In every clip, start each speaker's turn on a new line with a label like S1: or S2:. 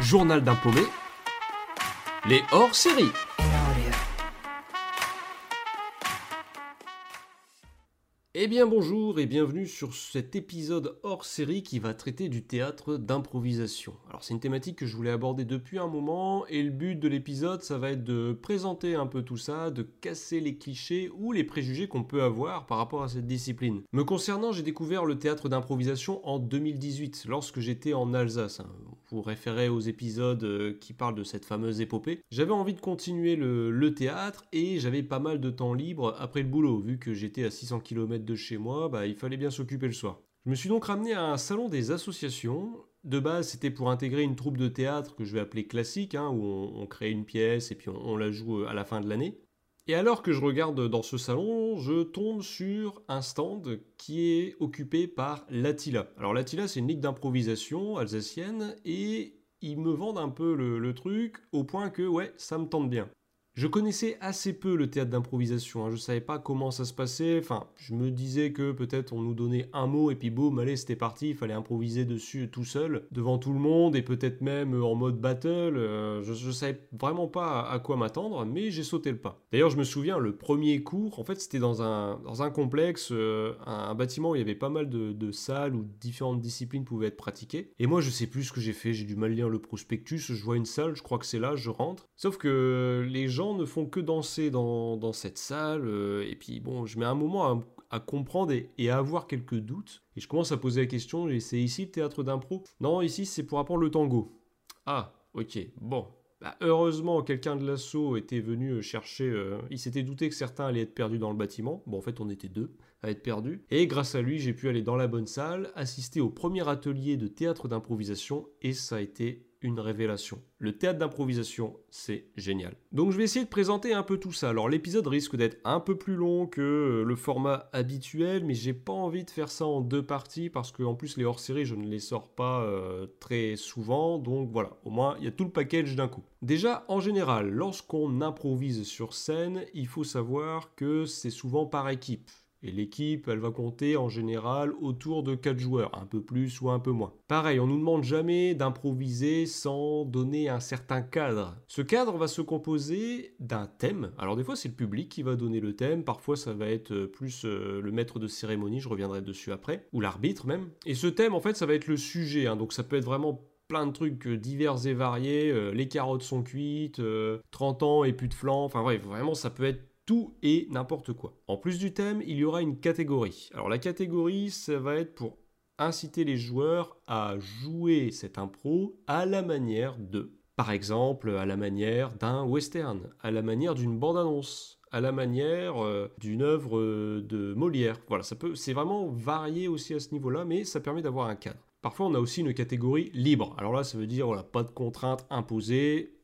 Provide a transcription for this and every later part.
S1: Journal d'un les hors-séries. Eh bien bonjour et bienvenue sur cet épisode hors série qui va traiter du théâtre d'improvisation. Alors c'est une thématique que je voulais aborder depuis un moment et le but de l'épisode ça va être de présenter un peu tout ça, de casser les clichés ou les préjugés qu'on peut avoir par rapport à cette discipline. Me concernant j'ai découvert le théâtre d'improvisation en 2018 lorsque j'étais en Alsace. Référez aux épisodes euh, qui parlent de cette fameuse épopée. J'avais envie de continuer le, le théâtre et j'avais pas mal de temps libre après le boulot vu que j'étais à 600 km de chez moi, bah, il fallait bien s'occuper le soir. Je me suis donc ramené à un salon des associations. De base, c'était pour intégrer une troupe de théâtre que je vais appeler classique, hein, où on, crée une pièce et puis on, la joue euh, à la fin de l'année. Et alors que je regarde dans ce salon, je tombe sur un stand qui est occupé par l'Attila. Alors l'Attila, c'est une ligue d'improvisation alsacienne et ils me vendent un peu le, truc au point que ouais, ça me tente bien. Je connaissais assez peu le théâtre d'improvisation, hein. je ne savais pas comment ça se passait, enfin je me disais que peut-être on nous donnait un mot et puis boum, allez c'était parti, il fallait improviser dessus tout seul, devant tout le monde et peut-être même en mode battle, euh, je, ne savais vraiment pas à, quoi m'attendre, mais j'ai sauté le pas. D'ailleurs je me souviens, le premier cours, en fait c'était dans un, dans un complexe, euh, un, bâtiment où il y avait pas mal de, de, salles où différentes disciplines pouvaient être pratiquées, et moi je sais plus ce que j'ai fait, j'ai du mal lire le prospectus, je vois une salle, je crois que c'est là, je rentre, sauf que les gens ne font que danser dans, cette salle. Euh, et puis bon, je mets un moment à, comprendre et, à avoir quelques doutes. Et je commence à poser la question, c'est ici le théâtre d'impro? Non, ici c'est pour apprendre le tango. Ah, ok, bon. Bah, heureusement, quelqu'un de l'assaut était venu euh, chercher. Euh, il s'était douté que certains allaient être perdus dans le bâtiment. Bon, en fait, on était deux à être perdus. Et grâce à lui, j'ai pu aller dans la bonne salle, assister au premier atelier de théâtre d'improvisation, et ça a été une révélation. Le théâtre d'improvisation, c'est génial. Donc je vais essayer de présenter un peu tout ça. Alors l'épisode risque d'être un peu plus long que le format habituel, mais j'ai pas envie de faire ça en deux parties parce qu'en plus les hors-séries, je ne les sors pas euh, très souvent. Donc voilà, au moins il y a tout le package d'un coup. Déjà, en général, lorsqu'on improvise sur scène, il faut savoir que c'est souvent par équipe. Et l'équipe, elle va compter en général autour de 4 joueurs, un peu plus ou un peu moins. Pareil, on nous demande jamais d'improviser sans donner un certain cadre. Ce cadre va se composer d'un thème. Alors des fois c'est le public qui va donner le thème, parfois ça va être euh, plus euh, le maître de cérémonie, je reviendrai dessus après, ou l'arbitre même. Et ce thème en fait ça va être le sujet, hein. donc ça peut être vraiment plein de trucs euh, divers et variés, les carottes sont cuites, 30 ans et plus de flanc, enfin bref, vraiment ça peut être tout et n'importe quoi. En plus du thème, il y aura une catégorie. Alors la catégorie, ça va être pour inciter les joueurs à jouer cette impro à la manière de. Par exemple, à la manière d'un western, à la manière d'une bande-annonce, à la manière euh, d'une œuvre de Molière. Voilà, ça peut, c'est vraiment varié aussi à ce niveau-là, mais ça permet d'avoir un cadre. Parfois, on a aussi une catégorie libre. Alors là, ça veut dire voilà, pas de contraintes imposées.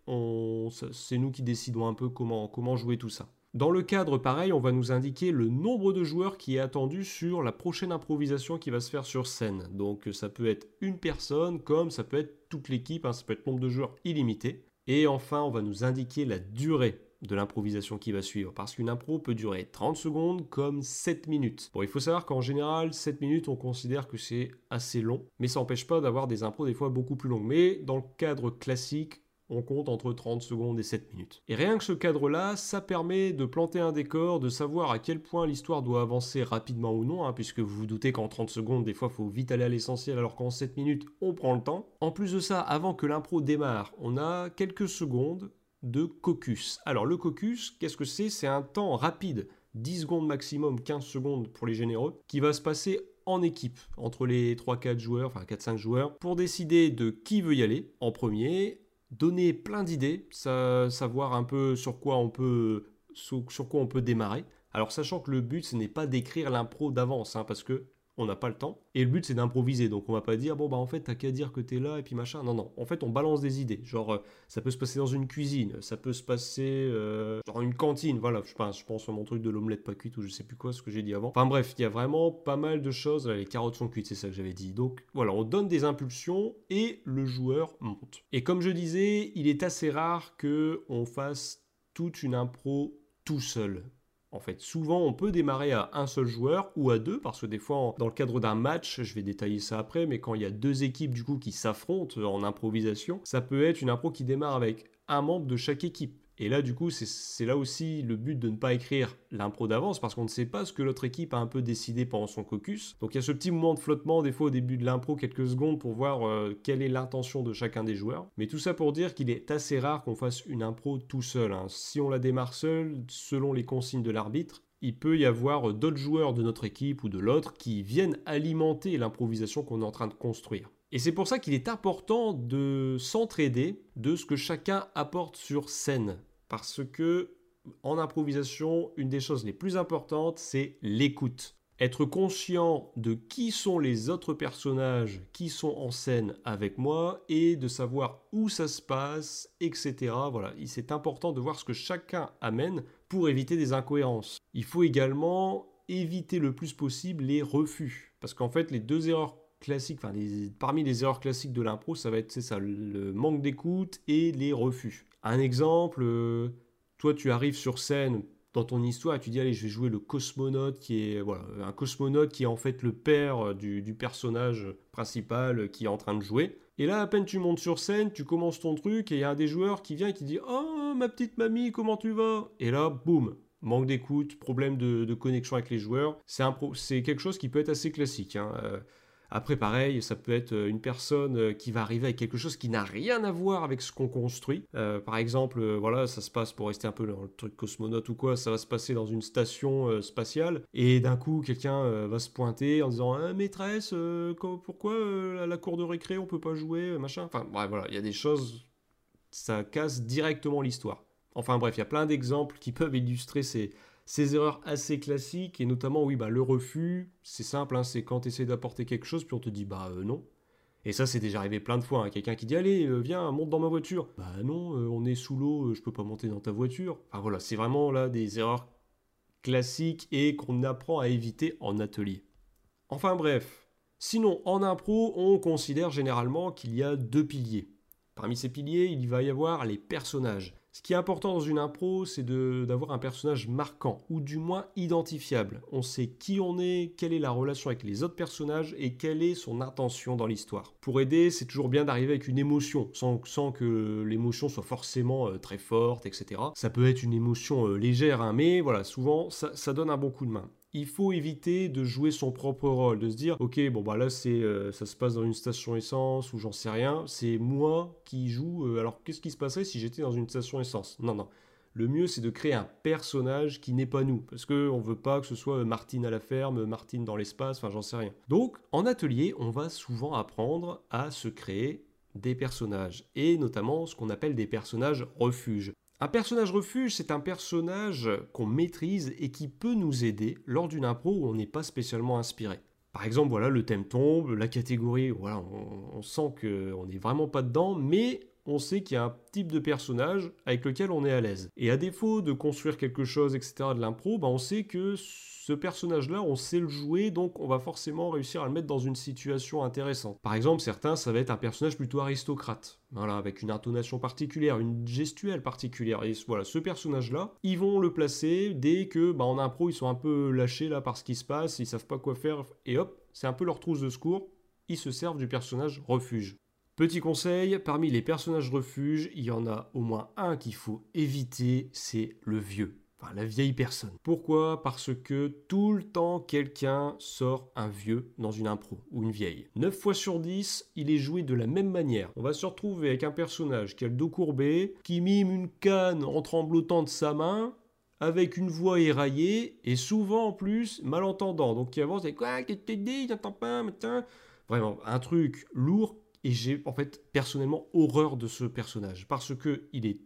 S1: c'est nous qui décidons un peu comment, comment jouer tout ça. Dans le cadre pareil, on va nous indiquer le nombre de joueurs qui est attendu sur la prochaine improvisation qui va se faire sur scène. Donc ça peut être une personne comme ça peut être toute l'équipe, hein, ça peut être nombre de joueurs illimité. Et enfin, on va nous indiquer la durée de l'improvisation qui va suivre. Parce qu'une impro peut durer 30 secondes comme 7 minutes. Bon, il faut savoir qu'en général, 7 minutes, on considère que c'est assez long. Mais ça n'empêche pas d'avoir des impros des fois beaucoup plus longues. Mais dans le cadre classique, on compte entre 30 secondes et 7 minutes. Et rien que ce cadre-là, ça permet de planter un décor, de savoir à quel point l'histoire doit avancer rapidement ou non, hein, puisque vous vous doutez qu'en 30 secondes, des fois, faut vite aller à l'essentiel, alors qu'en 7 minutes, on prend le temps. En plus de ça, avant que l'impro démarre, on a quelques secondes de caucus. Alors le caucus, qu'est-ce que c'est? C'est un temps rapide, 10 secondes maximum, 15 secondes pour les généreux, qui va se passer en équipe entre les 3-4 joueurs, enfin 4-5 joueurs, pour décider de qui veut y aller en premier, donner plein d'idées, savoir un peu sur quoi on peut, sur, quoi on peut démarrer. Alors sachant que le but ce n'est pas d'écrire l'impro d'avance, hein, parce que on n'a pas le temps. Et le but c'est d'improviser, donc on va pas dire bon bah en fait t'as qu'à dire que t'es là et puis machin. Non non, en fait on balance des idées. Genre euh, ça peut se passer dans une cuisine, ça peut se passer euh, dans une cantine. Voilà, je pense, je pense à mon truc de l'omelette pas cuite ou je sais plus quoi ce que j'ai dit avant. Enfin bref, il y a vraiment pas mal de choses. les carottes sont cuites, c'est ça que j'avais dit. Donc voilà, on donne des impulsions et le joueur monte. Et comme je disais, il est assez rare que on fasse toute une impro tout seul En fait, souvent on peut démarrer à un seul joueur ou à deux, parce que des fois, dans le cadre d'un match, je vais détailler ça après, mais quand il y a deux équipes du coup qui s'affrontent en improvisation, ça peut être une impro qui démarre avec un membre de chaque équipe. Et là, du coup, c'est là aussi le but de ne pas écrire l'impro d'avance parce qu'on ne sait pas ce que l'autre équipe a un peu décidé pendant son caucus. Donc il y a ce petit moment de flottement, des fois au début de l'impro, quelques secondes pour voir euh, quelle est l'intention de chacun des joueurs. Mais tout ça pour dire qu'il est assez rare qu'on fasse une impro tout seul. Hein. Si on la démarre seul, selon les consignes de l'arbitre, il peut y avoir d'autres joueurs de notre équipe ou de l'autre qui viennent alimenter l'improvisation qu'on est en train de construire. Et c'est pour ça qu'il est important de s'entraider de ce que chacun apporte sur scène parce que en improvisation, une des choses les plus importantes, c'est l'écoute. Être conscient de qui sont les autres personnages qui sont en scène avec moi et de savoir où ça se passe, etc. Voilà, c'est important de voir ce que chacun amène pour éviter des incohérences. Il faut également éviter le plus possible les refus. Parce qu'en fait, les deux erreurs classiques, parmi les erreurs classiques de l'impro, ça va être ça, le manque d'écoute et les refus. Un exemple, euh, toi tu arrives sur scène dans ton histoire et tu dis allez je vais jouer le cosmonaute qui est voilà un cosmonaute qui est en fait le père du, personnage principal qui est en train de jouer. Et là à peine tu montes sur scène, tu commences ton truc et il y a un des joueurs qui vient et qui dit oh ma petite mamie comment tu vas? Et là boum manque d'écoute, problème de, connexion avec les joueurs. C'est quelque chose qui peut être assez classique. Hein. Euh, après, pareil, ça peut être euh, une personne euh, qui va arriver avec quelque chose qui n'a rien à voir avec ce qu'on construit. Euh, par exemple, voilà, ça se passe pour rester un peu dans le truc cosmonaute ou quoi, ça va se passer dans une station spatiale et d'un coup, quelqu'un va se pointer en disant maîtresse, pourquoi à la cour de récré on peut pas jouer, machin? Enfin, bref, voilà, il y a des choses, ça casse directement l'histoire. Enfin bref, il y a plein d'exemples qui peuvent illustrer ces, ces erreurs assez classiques, et notamment, oui, bah, le refus, c'est simple, hein, c'est quand tu essaies d'apporter quelque chose, puis on te dit, bah euh, non. Et ça, c'est déjà arrivé plein de fois. Hein. Quelqu'un qui dit, allez, euh, viens, monte dans ma voiture. Bah non, euh, on est sous l'eau, je peux pas monter dans ta voiture. Enfin voilà, c'est vraiment là des erreurs classiques et qu'on apprend à éviter en atelier. Enfin bref. Sinon, en impro, on considère généralement qu'il y a deux piliers. Parmi ces piliers, il va y avoir les personnages. Ce qui est important dans une impro, c'est d'avoir un personnage marquant, ou du moins identifiable. On sait qui on est, quelle est la relation avec les autres personnages et quelle est son intention dans l'histoire. Pour aider, c'est toujours bien d'arriver avec une émotion, sans, que l'émotion soit forcément euh, très forte, etc. Ça peut être une émotion euh, légère, hein, mais voilà, souvent, ça donne un bon coup de main il faut éviter de jouer son propre rôle, de se dire ok bon bah là c'est euh, ça se passe dans une station essence ou j'en sais rien, c'est moi qui joue. Euh, alors qu'est-ce qui se passerait si j'étais dans une station essence? Non non. Le mieux c'est de créer un personnage qui n'est pas nous parce que on veut pas que ce soit Martine à la ferme, Martine dans l'espace, enfin j'en sais rien. Donc en atelier, on va souvent apprendre à se créer des personnages et notamment ce qu'on appelle des personnages refuges. Un personnage refuge, c'est un personnage qu'on maîtrise et qui peut nous aider lors d'une impro où on n'est pas spécialement inspiré. Par exemple, voilà, le thème tombe, la catégorie, voilà, on, sent qu'on n'est vraiment pas dedans, mais on sait qu'il y a un type de personnage avec lequel on est à l'aise. Et à défaut de construire quelque chose, etc., de l'impro, bah on sait que ce personnage-là, on sait le jouer, donc on va forcément réussir à le mettre dans une situation intéressante. Par exemple, certains, ça va être un personnage plutôt aristocrate, voilà, avec une intonation particulière, une gestuelle particulière. Et voilà, ce personnage-là, ils vont le placer dès que, bah, en impro, ils sont un peu lâchés là par ce qui se passe, ils savent pas quoi faire, et hop, c'est un peu leur trousse de secours, ils se servent du personnage refuge. Petit conseil, parmi les personnages refuge, il y en a au moins un qu'il faut éviter, c'est le vieux la vieille personne. Pourquoi? Parce que tout le temps, quelqu'un sort un vieux dans une impro ou une vieille. 9 fois sur 10, il est joué de la même manière. On va se retrouver avec un personnage qui a le dos courbé, qui mime une canne en tremblotant de sa main, avec une voix éraillée, et souvent en plus malentendant. Donc qui avance et quoi, qu'est-ce que tu dis, j'entends pas, matin. Vraiment, un truc lourd. Et j'ai en fait personnellement horreur de ce personnage parce que il est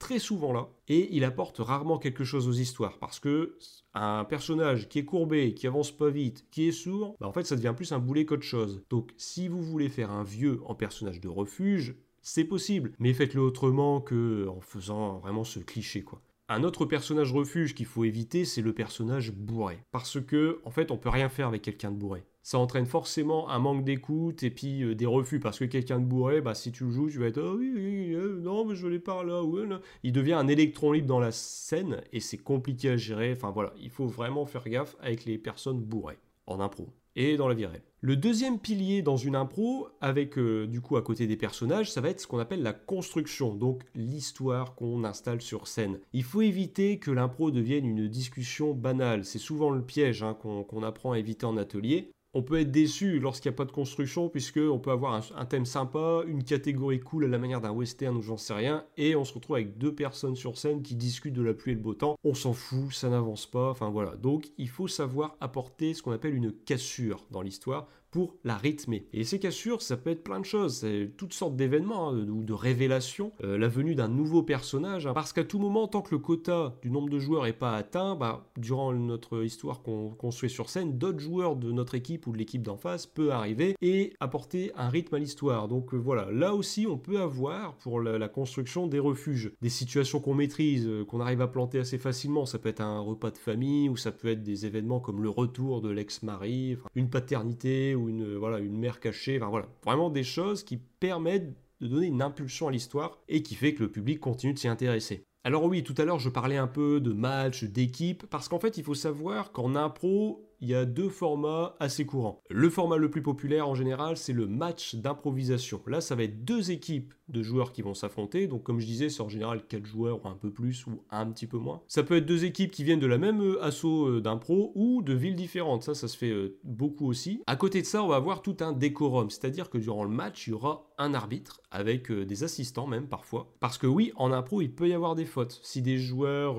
S1: très souvent là et il apporte rarement quelque chose aux histoires parce que un personnage qui est courbé, qui avance pas vite, qui est sourd, bah en fait ça devient plus un boulet qu'autre chose. Donc si vous voulez faire un vieux en personnage de refuge, c'est possible, mais faites-le autrement que en faisant vraiment ce cliché quoi. Un autre personnage refuge qu'il faut éviter, c'est le personnage bourré. Parce que, en fait, on peut rien faire avec quelqu'un de bourré. Ça entraîne forcément un manque d'écoute et puis euh, des refus. Parce que quelqu'un de bourré, bah, si tu le joues, tu vas être oh, oui, oui, euh, non, mais je l'ai pas là, là. Il devient un électron libre dans la scène et c'est compliqué à gérer. Enfin voilà, il faut vraiment faire gaffe avec les personnes bourrées en impro et dans la vie réelle. Le deuxième pilier dans une impro, avec euh, du coup à côté des personnages, ça va être ce qu'on appelle la construction, donc l'histoire qu'on installe sur scène. Il faut éviter que l'impro devienne une discussion banale, c'est souvent le piège hein, qu'on apprend à éviter en atelier on peut être déçu lorsqu'il n'y a pas de construction, puisque on peut avoir un, thème sympa, une catégorie cool à la manière d'un western ou j'en sais rien, et on se retrouve avec deux personnes sur scène qui discutent de la pluie et le beau temps. On s'en fout, ça n'avance pas, enfin voilà. Donc il faut savoir apporter ce qu'on appelle une cassure dans l'histoire pour la rythmer. Et ces cassures, ça peut être plein de choses, toutes sortes d'événements hein, ou de révélations, euh, la venue d'un nouveau personnage, hein. parce qu'à tout moment, tant que le quota du nombre de joueurs n'est pas atteint, bah, durant notre histoire qu'on construit sur scène, d'autres joueurs de notre équipe ou de l'équipe d'en face peuvent arriver et apporter un rythme à l'histoire. Donc euh, voilà, là aussi, on peut avoir pour la, construction des refuges, des situations qu'on maîtrise, euh, qu'on arrive à planter assez facilement. Ça peut être un repas de famille ou ça peut être des événements comme le retour de l'ex-mari, une paternité une, voilà, mer cachée. Enfin, voilà, vraiment des choses qui permettent de donner une impulsion à l'histoire et qui fait que le public continue de s'y intéresser. Alors oui, tout à l'heure je parlais un peu de match, d'équipe, parce qu'en fait il faut savoir qu'en impro, il y a deux formats assez courants. Le format le plus populaire en général, c'est le match d'improvisation. Là, ça va être deux équipes de joueurs qui vont s'affronter. Donc, comme je disais, c'est en général quatre joueurs ou un peu plus ou un petit peu moins. Ça peut être deux équipes qui viennent de la même euh, assaut euh, d'impro ou de villes différentes. Ça, ça se fait euh, beaucoup aussi. À côté de ça, on va avoir tout un décorum. C'est-à-dire que durant le match, il y aura un arbitre avec des assistants même parfois. Parce que oui, en impro, il peut y avoir des fautes. Si des joueurs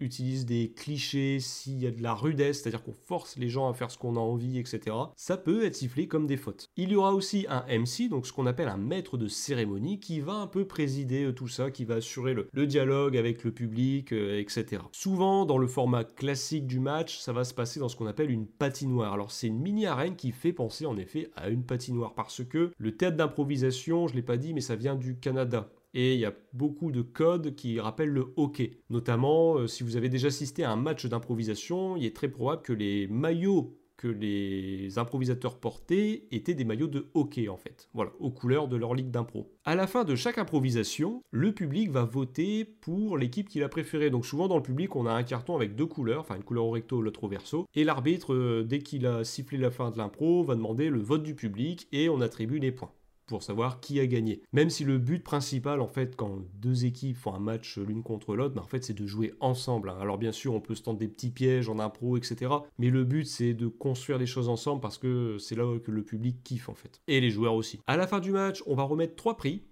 S1: utilise des clichés, s'il y a de la rudesse, c'est-à-dire qu'on force les gens à faire ce qu'on a envie, etc., ça peut être sifflé comme des fautes. Il y aura aussi un MC, donc ce qu'on appelle un maître de cérémonie, qui va un peu présider euh, tout ça, qui va assurer le, dialogue avec le public, euh, etc. Souvent, dans le format classique du match, ça va se passer dans ce qu'on appelle une patinoire. Alors c'est une mini-arène qui fait penser en effet à une patinoire, parce que le théâtre d'improvisation, je ne l'ai pas dit, mais ça vient du Canada et il y a beaucoup de codes qui rappellent le hockey. Notamment, euh, si vous avez déjà assisté à un match d'improvisation, il est très probable que les maillots que les improvisateurs portaient étaient des maillots de hockey en fait, voilà, aux couleurs de leur ligue d'impro. À la fin de chaque improvisation, le public va voter pour l'équipe qu'il a préférée. Donc souvent dans le public, on a un carton avec deux couleurs, enfin une couleur au recto, l'autre au verso, et l'arbitre, euh, dès qu'il a sifflé la fin de l'impro, va demander le vote du public et on attribue les points pour savoir qui a gagné. Même si le but principal, en fait, quand deux équipes font un match l'une contre l'autre, bah, en fait, c'est de jouer ensemble. Hein. Alors bien sûr, on peut se tenter des petits pièges en impro, etc. Mais le but, c'est de construire les choses ensemble parce que c'est là que le public kiffe, en fait. Et les joueurs aussi. À la fin du match, on va remettre trois prix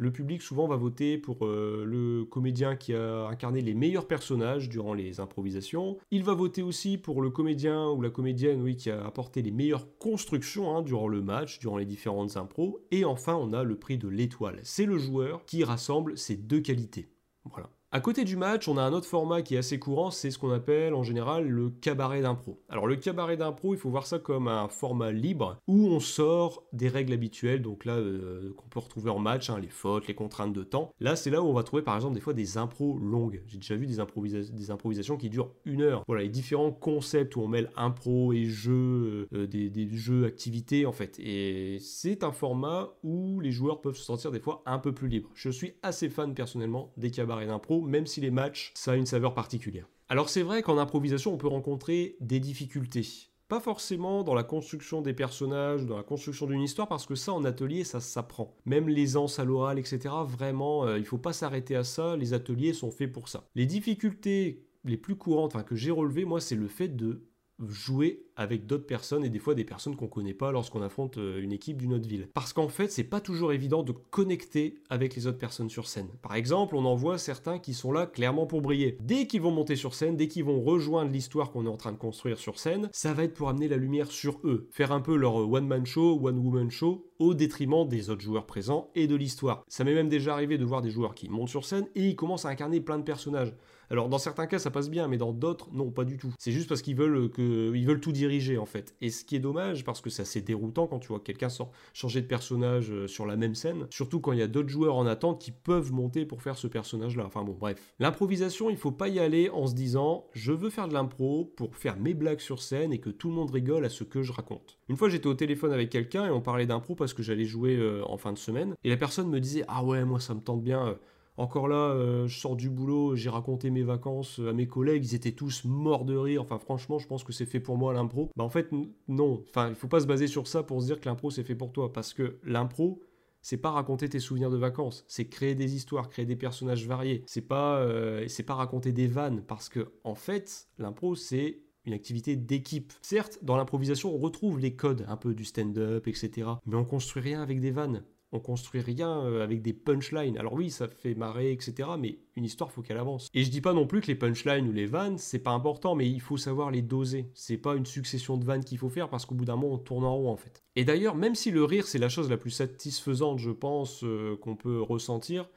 S1: le public souvent va voter pour euh, le comédien qui a incarné les meilleurs personnages durant les improvisations. Il va voter aussi pour le comédien ou la comédienne qui a apporté les meilleures constructions hein, durant le match, durant les différentes impros. Et enfin, on a le prix de l'étoile. C'est le joueur qui rassemble ces deux qualités. Voilà. À côté du match, on a un autre format qui est assez courant, c'est ce qu'on appelle en général le cabaret d'impro. Alors le cabaret d'impro, il faut voir ça comme un format libre où on sort des règles habituelles, donc là euh, qu'on peut retrouver en match, hein, les fautes, les contraintes de temps. Là, c'est là où on va trouver par exemple des fois des impros longues. J'ai déjà vu des, improvisations qui durent une heure. Voilà, les différents concepts où on mêle impro et jeu, euh, des, des jeux, activités en fait. Et c'est un format où les joueurs peuvent se sentir des fois un peu plus libres. Je suis assez fan personnellement des cabarets d'impro même si les matchs, ça a une saveur particulière. Alors c'est vrai qu'en improvisation, on peut rencontrer des difficultés. Pas forcément dans la construction des personnages, dans la construction d'une histoire, parce que ça en atelier, ça s'apprend. Même l'aisance à l'oral, etc., vraiment, euh, il faut pas s'arrêter à ça, les ateliers sont faits pour ça. Les difficultés les plus courantes que j'ai relevées, moi, c'est le fait de jouer avec d'autres personnes et des fois des personnes qu'on connaît pas lorsqu'on affronte euh, une équipe d'une autre ville. Parce qu'en fait, c'est pas toujours évident de connecter avec les autres personnes sur scène. Par exemple, on en voit certains qui sont là clairement pour briller. Dès qu'ils vont monter sur scène, dès qu'ils vont rejoindre l'histoire qu'on est en train de construire sur scène, ça va être pour amener la lumière sur eux, faire un peu leur one man show, one woman show au détriment des autres joueurs présents et de l'histoire. Ça m'est même déjà arrivé de voir des joueurs qui montent sur scène et ils commencent à incarner plein de personnages. Alors dans certains cas ça passe bien, mais dans d'autres non pas du tout. C'est juste parce qu'ils veulent que ils veulent tout diriger en fait. Et ce qui est dommage, parce que c'est assez déroutant quand tu vois quelqu'un changer de personnage euh, sur la même scène, surtout quand il y a d'autres joueurs en attente qui peuvent monter pour faire ce personnage-là. Enfin bon, bref. L'improvisation, il faut pas y aller en se disant je veux faire de l'impro pour faire mes blagues sur scène et que tout le monde rigole à ce que je raconte. Une fois, j'étais au téléphone avec quelqu'un et on parlait d'impro parce que j'allais jouer euh, en fin de semaine. Et la personne me disait ah ouais, moi ça me tente bien. Euh, encore là, euh, je sors du boulot, j'ai raconté mes vacances à mes collègues, ils étaient tous morts de rire. Enfin, franchement, je pense que c'est fait pour moi l'impro. Bah, en fait, non. Enfin, il faut pas se baser sur ça pour se dire que l'impro c'est fait pour toi. Parce que l'impro, c'est pas raconter tes souvenirs de vacances, c'est créer des histoires, créer des personnages variés. C'est pas, euh, c'est pas raconter des vannes. Parce que, en fait, l'impro, c'est une activité d'équipe. Certes, dans l'improvisation, on retrouve les codes un peu du stand-up, etc. Mais on construit rien avec des vannes on construit rien euh, avec des punchlines. Alors oui, ça fait marrer, etc. Mais une histoire, faut qu'elle avance. Et je dis pas non plus que les punchlines ou les vannes, c'est pas important, mais il faut savoir les doser. C'est pas une succession de vannes qu'il faut faire parce qu'au bout d'un moment, on tourne en rond en fait. Et d'ailleurs, même si le rire, c'est la chose la plus satisfaisante, je pense, euh, qu'on peut ressentir,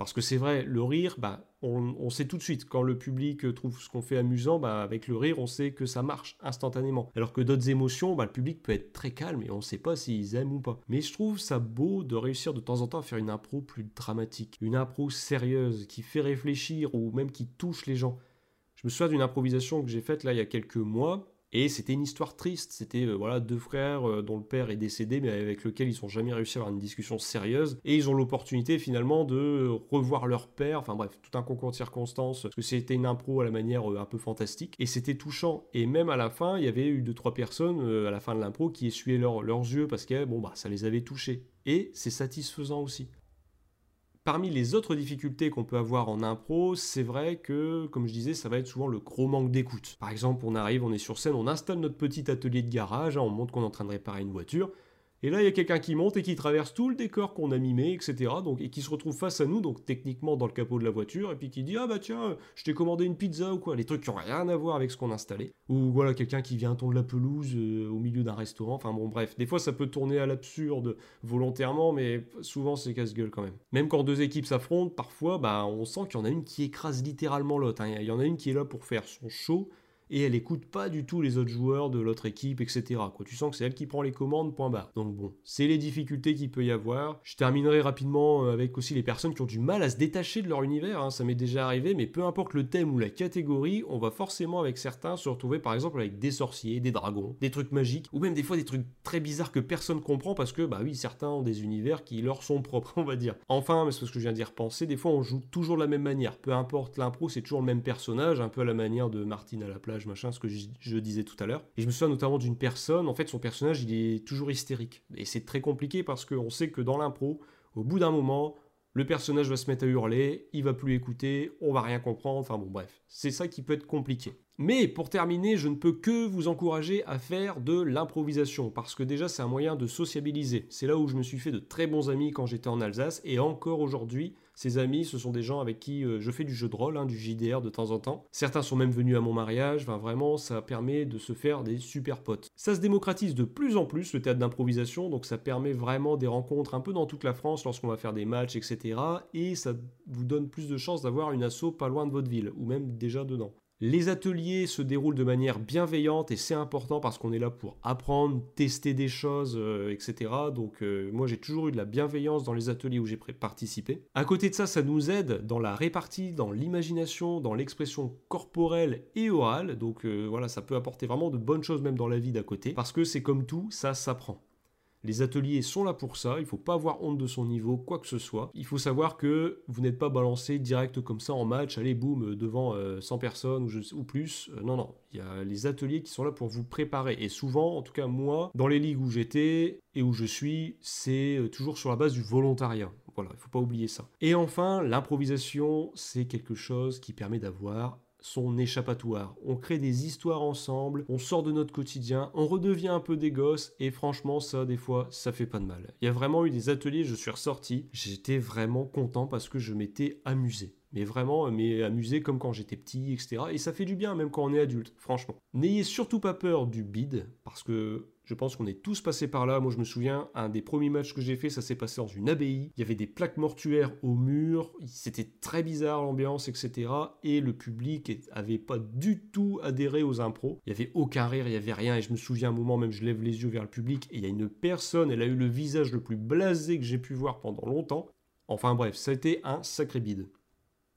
S1: parce que c'est vrai, le rire, bah, on, sait tout de suite, quand le public trouve ce qu'on fait amusant, bah, avec le rire, on sait que ça marche instantanément. Alors que d'autres émotions, bah, le public peut être très calme et on ne sait pas s'ils aiment ou pas. Mais je trouve ça beau de réussir de temps en temps à faire une impro plus dramatique, une impro sérieuse, qui fait réfléchir ou même qui touche les gens. Je me souviens d'une improvisation que j'ai faite là il y a quelques mois, et c'était une histoire triste. C'était euh, voilà deux frères euh, dont le père est décédé, mais avec lequel ils n'ont jamais réussi à avoir une discussion sérieuse. Et ils ont l'opportunité finalement de revoir leur père. Enfin bref, tout un concours de circonstances. Parce que c'était une impro à la manière euh, un peu fantastique. Et c'était touchant. Et même à la fin, il y avait eu deux trois personnes à la fin de l'impro qui essuyaient leurs yeux parce que bon bah ça les avait touchés. Et c'est satisfaisant aussi. Parmi les autres difficultés qu'on peut avoir en impro, c'est vrai que, comme je disais, ça va être souvent le gros manque d'écoute. Par exemple, on arrive, on est sur scène, on installe notre petit atelier de garage, hein, on montre qu'on est en train de réparer une voiture, et là, il y a quelqu'un qui monte et qui traverse tout le décor qu'on a mimé, etc. Donc, et qui se retrouve face à nous, donc techniquement dans le capot de la voiture, et puis qui dit Ah bah tiens, je t'ai commandé une pizza ou quoi. Les trucs qui n'ont rien à voir avec ce qu'on a installé. Ou voilà, quelqu'un qui vient tondre la pelouse euh, au milieu d'un restaurant. Enfin bon, bref. Des fois, ça peut tourner à l'absurde volontairement, mais souvent, c'est casse-gueule quand même. Même quand deux équipes s'affrontent, parfois, bah, on sent qu'il y en a une qui écrase littéralement l'autre. Hein. Il y en a une qui est là pour faire son show et elle écoute pas du tout les autres joueurs de l'autre équipe, etc. Quoi. Tu sens que c'est elle qui prend les commandes, point barre. Donc bon, c'est les difficultés qu'il peut y avoir. Je terminerai rapidement euh, avec aussi les personnes qui ont du mal à se détacher de leur univers, hein. ça m'est déjà arrivé, mais peu importe le thème ou la catégorie, on va forcément avec certains se retrouver par exemple avec des sorciers, des dragons, des trucs magiques, ou même des fois des trucs très bizarres que personne comprend parce que, bah oui, certains ont des univers qui leur sont propres, on va dire. Enfin, mais c'est ce que je viens de dire penser, des fois on joue toujours de la même manière, peu importe l'impro, c'est toujours le même personnage, un peu à la manière de Martine à la plage machin, ce que je, disais tout à l'heure. Et je me souviens notamment d'une personne, en fait, son personnage, il est toujours hystérique. Et c'est très compliqué parce qu'on sait que dans l'impro, au bout d'un moment, le personnage va se mettre à hurler, il va plus écouter, on va rien comprendre, enfin bon bref, c'est ça qui peut être compliqué. Mais pour terminer, je ne peux que vous encourager à faire de l'improvisation, parce que déjà c'est un moyen de sociabiliser. C'est là où je me suis fait de très bons amis quand j'étais en Alsace, et encore aujourd'hui, ces amis, ce sont des gens avec qui euh, je fais du jeu de rôle, hein, du JDR de temps en temps. Certains sont même venus à mon mariage. Vraiment, ça permet de se faire des super potes. Ça se démocratise de plus en plus, le théâtre d'improvisation. Donc, ça permet vraiment des rencontres un peu dans toute la France lorsqu'on va faire des matchs, etc. Et ça vous donne plus de chances d'avoir une asso pas loin de votre ville, ou même déjà dedans. Les ateliers se déroulent de manière bienveillante et c'est important parce qu'on est là pour apprendre, tester des choses, euh, etc. Donc euh, moi j'ai toujours eu de la bienveillance dans les ateliers où j'ai participé. À côté de ça, ça nous aide dans la répartie, dans l'imagination, dans l'expression corporelle et orale. Donc euh, voilà, ça peut apporter vraiment de bonnes choses même dans la vie d'à côté parce que c'est comme tout, ça s'apprend. Les ateliers sont là pour ça, il ne faut pas avoir honte de son niveau, quoi que ce soit. Il faut savoir que vous n'êtes pas balancé direct comme ça en match, allez boum, devant 100 euh, personnes ou, plus. Euh, non, non, il y a les ateliers qui sont là pour vous préparer. Et souvent, en tout cas moi, dans les ligues où j'étais et où je suis, c'est euh, toujours sur la base du volontariat. Voilà, il ne faut pas oublier ça. Et enfin, l'improvisation, c'est quelque chose qui permet d'avoir son échappatoire. On crée des histoires ensemble, on sort de notre quotidien, on redevient un peu des gosses et franchement ça des fois ça fait pas de mal. Il y a vraiment eu des ateliers, je suis ressorti, j'étais vraiment content parce que je m'étais amusé. Mais vraiment, mais amusé comme quand j'étais petit, etc. Et ça fait du bien même quand on est adulte, franchement. N'ayez surtout pas peur du bide, parce que Je pense qu'on est tous passés par là. Moi, je me souviens, un des premiers matchs que j'ai fait, ça s'est passé dans une abbaye. Il y avait des plaques mortuaires au mur. C'était très bizarre l'ambiance, etc. Et le public avait pas du tout adhéré aux impros. Il y avait aucun rire, il y avait rien. Et je me souviens un moment, même je lève les yeux vers le public et il y a une personne, elle a eu le visage le plus blasé que j'ai pu voir pendant longtemps. Enfin bref, ça a été un sacré bide.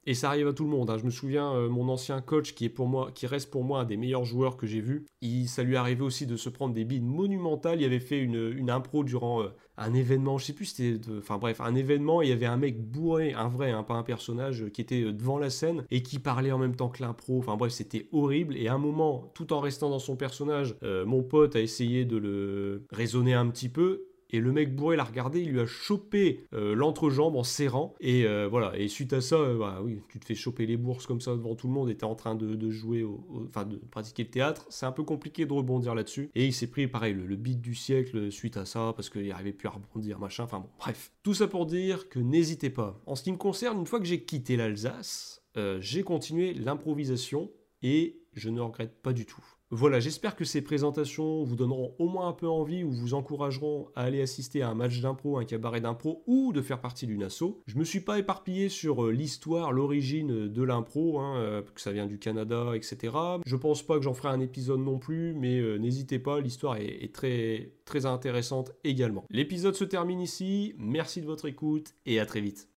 S1: Et ça arrive à tout le monde. Hein. Je me souviens, euh, mon ancien coach, qui, est pour moi, qui reste pour moi un des meilleurs joueurs que j'ai vu, ça lui arrivait aussi de se prendre des bides monumentales. Il avait fait une, impro durant euh, un événement, je sais plus, c'était. Enfin bref, un événement, il y avait un mec bourré, un vrai, hein, pas un personnage, qui était euh, devant la scène et qui parlait en même temps que l'impro. Enfin bref, c'était horrible. Et à un moment, tout en restant dans son personnage, mon pote a essayé de le raisonner un petit peu et le mec bourré l'a regardé, il lui a chopé euh, l'entrejambe en serrant. Et euh, voilà. Et suite à ça, euh, bah, oui, tu te fais choper les bourses comme ça devant tout le monde et t'es en train de, jouer, enfin de pratiquer le théâtre. C'est un peu compliqué de rebondir là-dessus. Et il s'est pris, pareil, le, beat du siècle suite à ça parce qu'il n'arrivait plus à rebondir, machin. Enfin bon, bref. Tout ça pour dire que n'hésitez pas. En ce qui me concerne, une fois que j'ai quitté l'Alsace, j'ai continué l'improvisation et je ne regrette pas du tout. Voilà, j'espère que ces présentations vous donneront au moins un peu envie ou vous encourageront à aller assister à un match d'impro, un cabaret d'impro ou de faire partie d'une asso. Je me suis pas éparpillé sur euh, l'histoire, l'origine de l'impro, hein, euh, que ça vient du Canada, etc. Je pense pas que j'en ferai un épisode non plus, mais euh, n'hésitez pas, l'histoire est, très, très intéressante également. L'épisode se termine ici, merci de votre écoute et à très vite.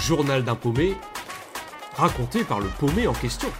S1: Journal d'un paumé, raconté par le paumé en question.